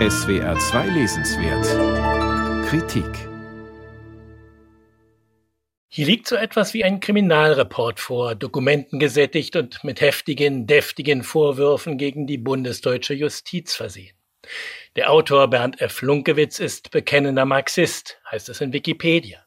SWR 2 Lesenswert Kritik Hier liegt so etwas wie ein Kriminalreport vor, dokumentengesättigt und mit heftigen, deftigen Vorwürfen gegen die bundesdeutsche Justiz versehen. Der Autor Bernd F. Lunkewitz ist bekennender Marxist, heißt es in Wikipedia.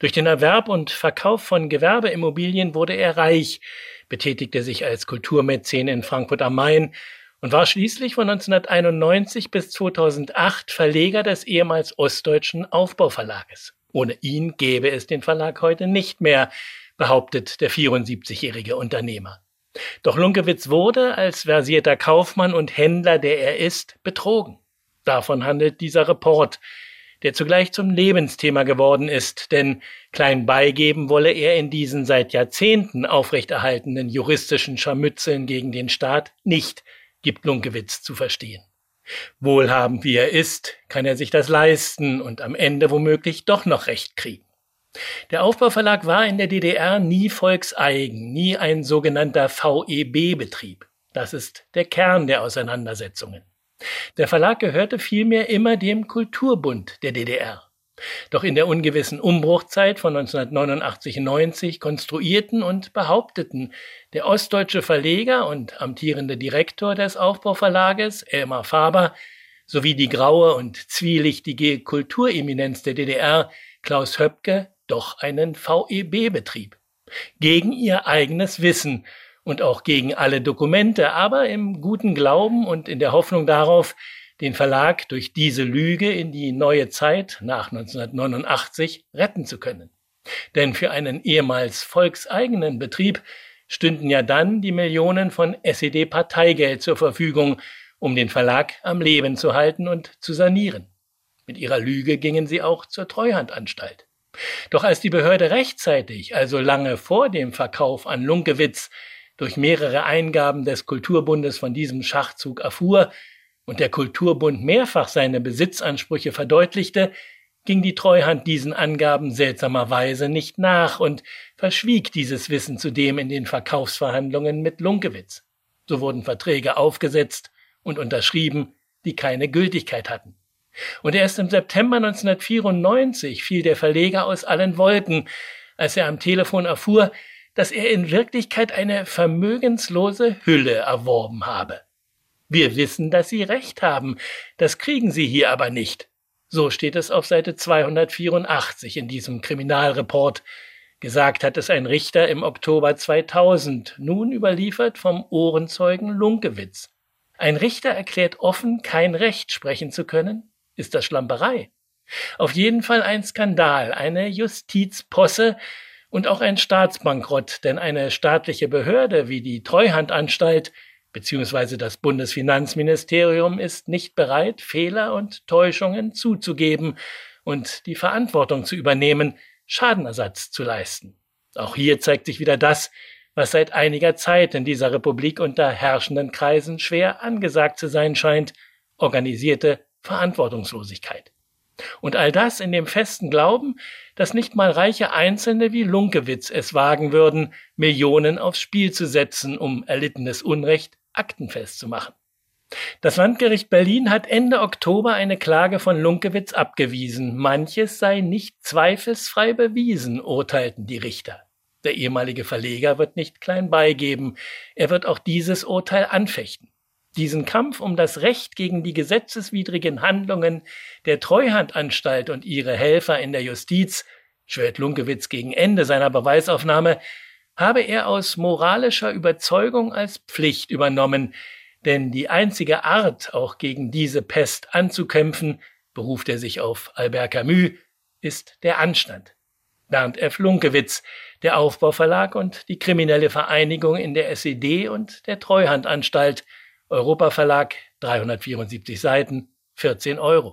Durch den Erwerb und Verkauf von Gewerbeimmobilien wurde er reich, betätigte sich als Kulturmäzen in Frankfurt am Main und war schließlich von 1991 bis 2008 Verleger des ehemals ostdeutschen Aufbauverlages. Ohne ihn gäbe es den Verlag heute nicht mehr, behauptet der 74-jährige Unternehmer. Doch Lunkewitz wurde als versierter Kaufmann und Händler, der er ist, betrogen. Davon handelt dieser Report, der zugleich zum Lebensthema geworden ist, denn klein beigeben wolle er in diesen seit Jahrzehnten aufrechterhaltenen juristischen Scharmützeln gegen den Staat nicht, gibt Lunkewitz zu verstehen. Wohlhabend wie er ist, kann er sich das leisten und am Ende womöglich doch noch Recht kriegen. Der Aufbauverlag war in der DDR nie volkseigen, nie ein sogenannter VEB-Betrieb. Das ist der Kern der Auseinandersetzungen. Der Verlag gehörte vielmehr immer dem Kulturbund der DDR. Doch in der ungewissen Umbruchzeit von 1989-90 konstruierten und behaupteten der ostdeutsche Verleger und amtierende Direktor des Aufbauverlages, Elmar Faber, sowie die graue und zwielichtige Kultureminenz der DDR, Klaus Höpke, doch einen VEB-Betrieb. Gegen ihr eigenes Wissen und auch gegen alle Dokumente, aber im guten Glauben und in der Hoffnung darauf, den Verlag durch diese Lüge in die neue Zeit nach 1989 retten zu können. Denn für einen ehemals volkseigenen Betrieb stünden ja dann die Millionen von SED-Parteigeld zur Verfügung, um den Verlag am Leben zu halten und zu sanieren. Mit ihrer Lüge gingen sie auch zur Treuhandanstalt. Doch als die Behörde rechtzeitig, also lange vor dem Verkauf an Lunkewitz, durch mehrere Eingaben des Kulturbundes von diesem Schachzug erfuhr, und der Kulturbund mehrfach seine Besitzansprüche verdeutlichte, ging die Treuhand diesen Angaben seltsamerweise nicht nach und verschwieg dieses Wissen zudem in den Verkaufsverhandlungen mit Lunkewitz. So wurden Verträge aufgesetzt und unterschrieben, die keine Gültigkeit hatten. Und erst im September 1994 fiel der Verleger aus allen Wolken, als er am Telefon erfuhr, dass er in Wirklichkeit eine vermögenslose Hülle erworben habe. Wir wissen, dass Sie recht haben. Das kriegen Sie hier aber nicht. So steht es auf Seite 284 in diesem Kriminalreport. Gesagt hat es ein Richter im Oktober 2000, nun überliefert vom Ohrenzeugen Lunkewitz. Ein Richter erklärt offen, kein Recht sprechen zu können? Ist das Schlamperei? Auf jeden Fall ein Skandal, eine Justizposse und auch ein Staatsbankrott, denn eine staatliche Behörde wie die Treuhandanstalt beziehungsweise das Bundesfinanzministerium ist nicht bereit, Fehler und Täuschungen zuzugeben und die Verantwortung zu übernehmen, Schadenersatz zu leisten. Auch hier zeigt sich wieder das, was seit einiger Zeit in dieser Republik unter herrschenden Kreisen schwer angesagt zu sein scheint, organisierte Verantwortungslosigkeit. Und all das in dem festen Glauben, dass nicht mal reiche Einzelne wie Lunkewitz es wagen würden, Millionen aufs Spiel zu setzen, um erlittenes Unrecht aktenfest zu machen. Das Landgericht Berlin hat Ende Oktober eine Klage von Lunkewitz abgewiesen. Manches sei nicht zweifelsfrei bewiesen, urteilten die Richter. Der ehemalige Verleger wird nicht klein beigeben. Er wird auch dieses Urteil anfechten. Diesen Kampf um das Recht gegen die gesetzeswidrigen Handlungen der Treuhandanstalt und ihre Helfer in der Justiz, schwört Lunkewitz gegen Ende seiner Beweisaufnahme, habe er aus moralischer Überzeugung als Pflicht übernommen, denn die einzige Art, auch gegen diese Pest anzukämpfen, beruft er sich auf Albert Camus, ist der Anstand. Bernd F. Lunkewitz, der Aufbauverlag und die kriminelle Vereinigung in der SED und der Treuhandanstalt, Europaverlag, 374 Seiten, 14 Euro.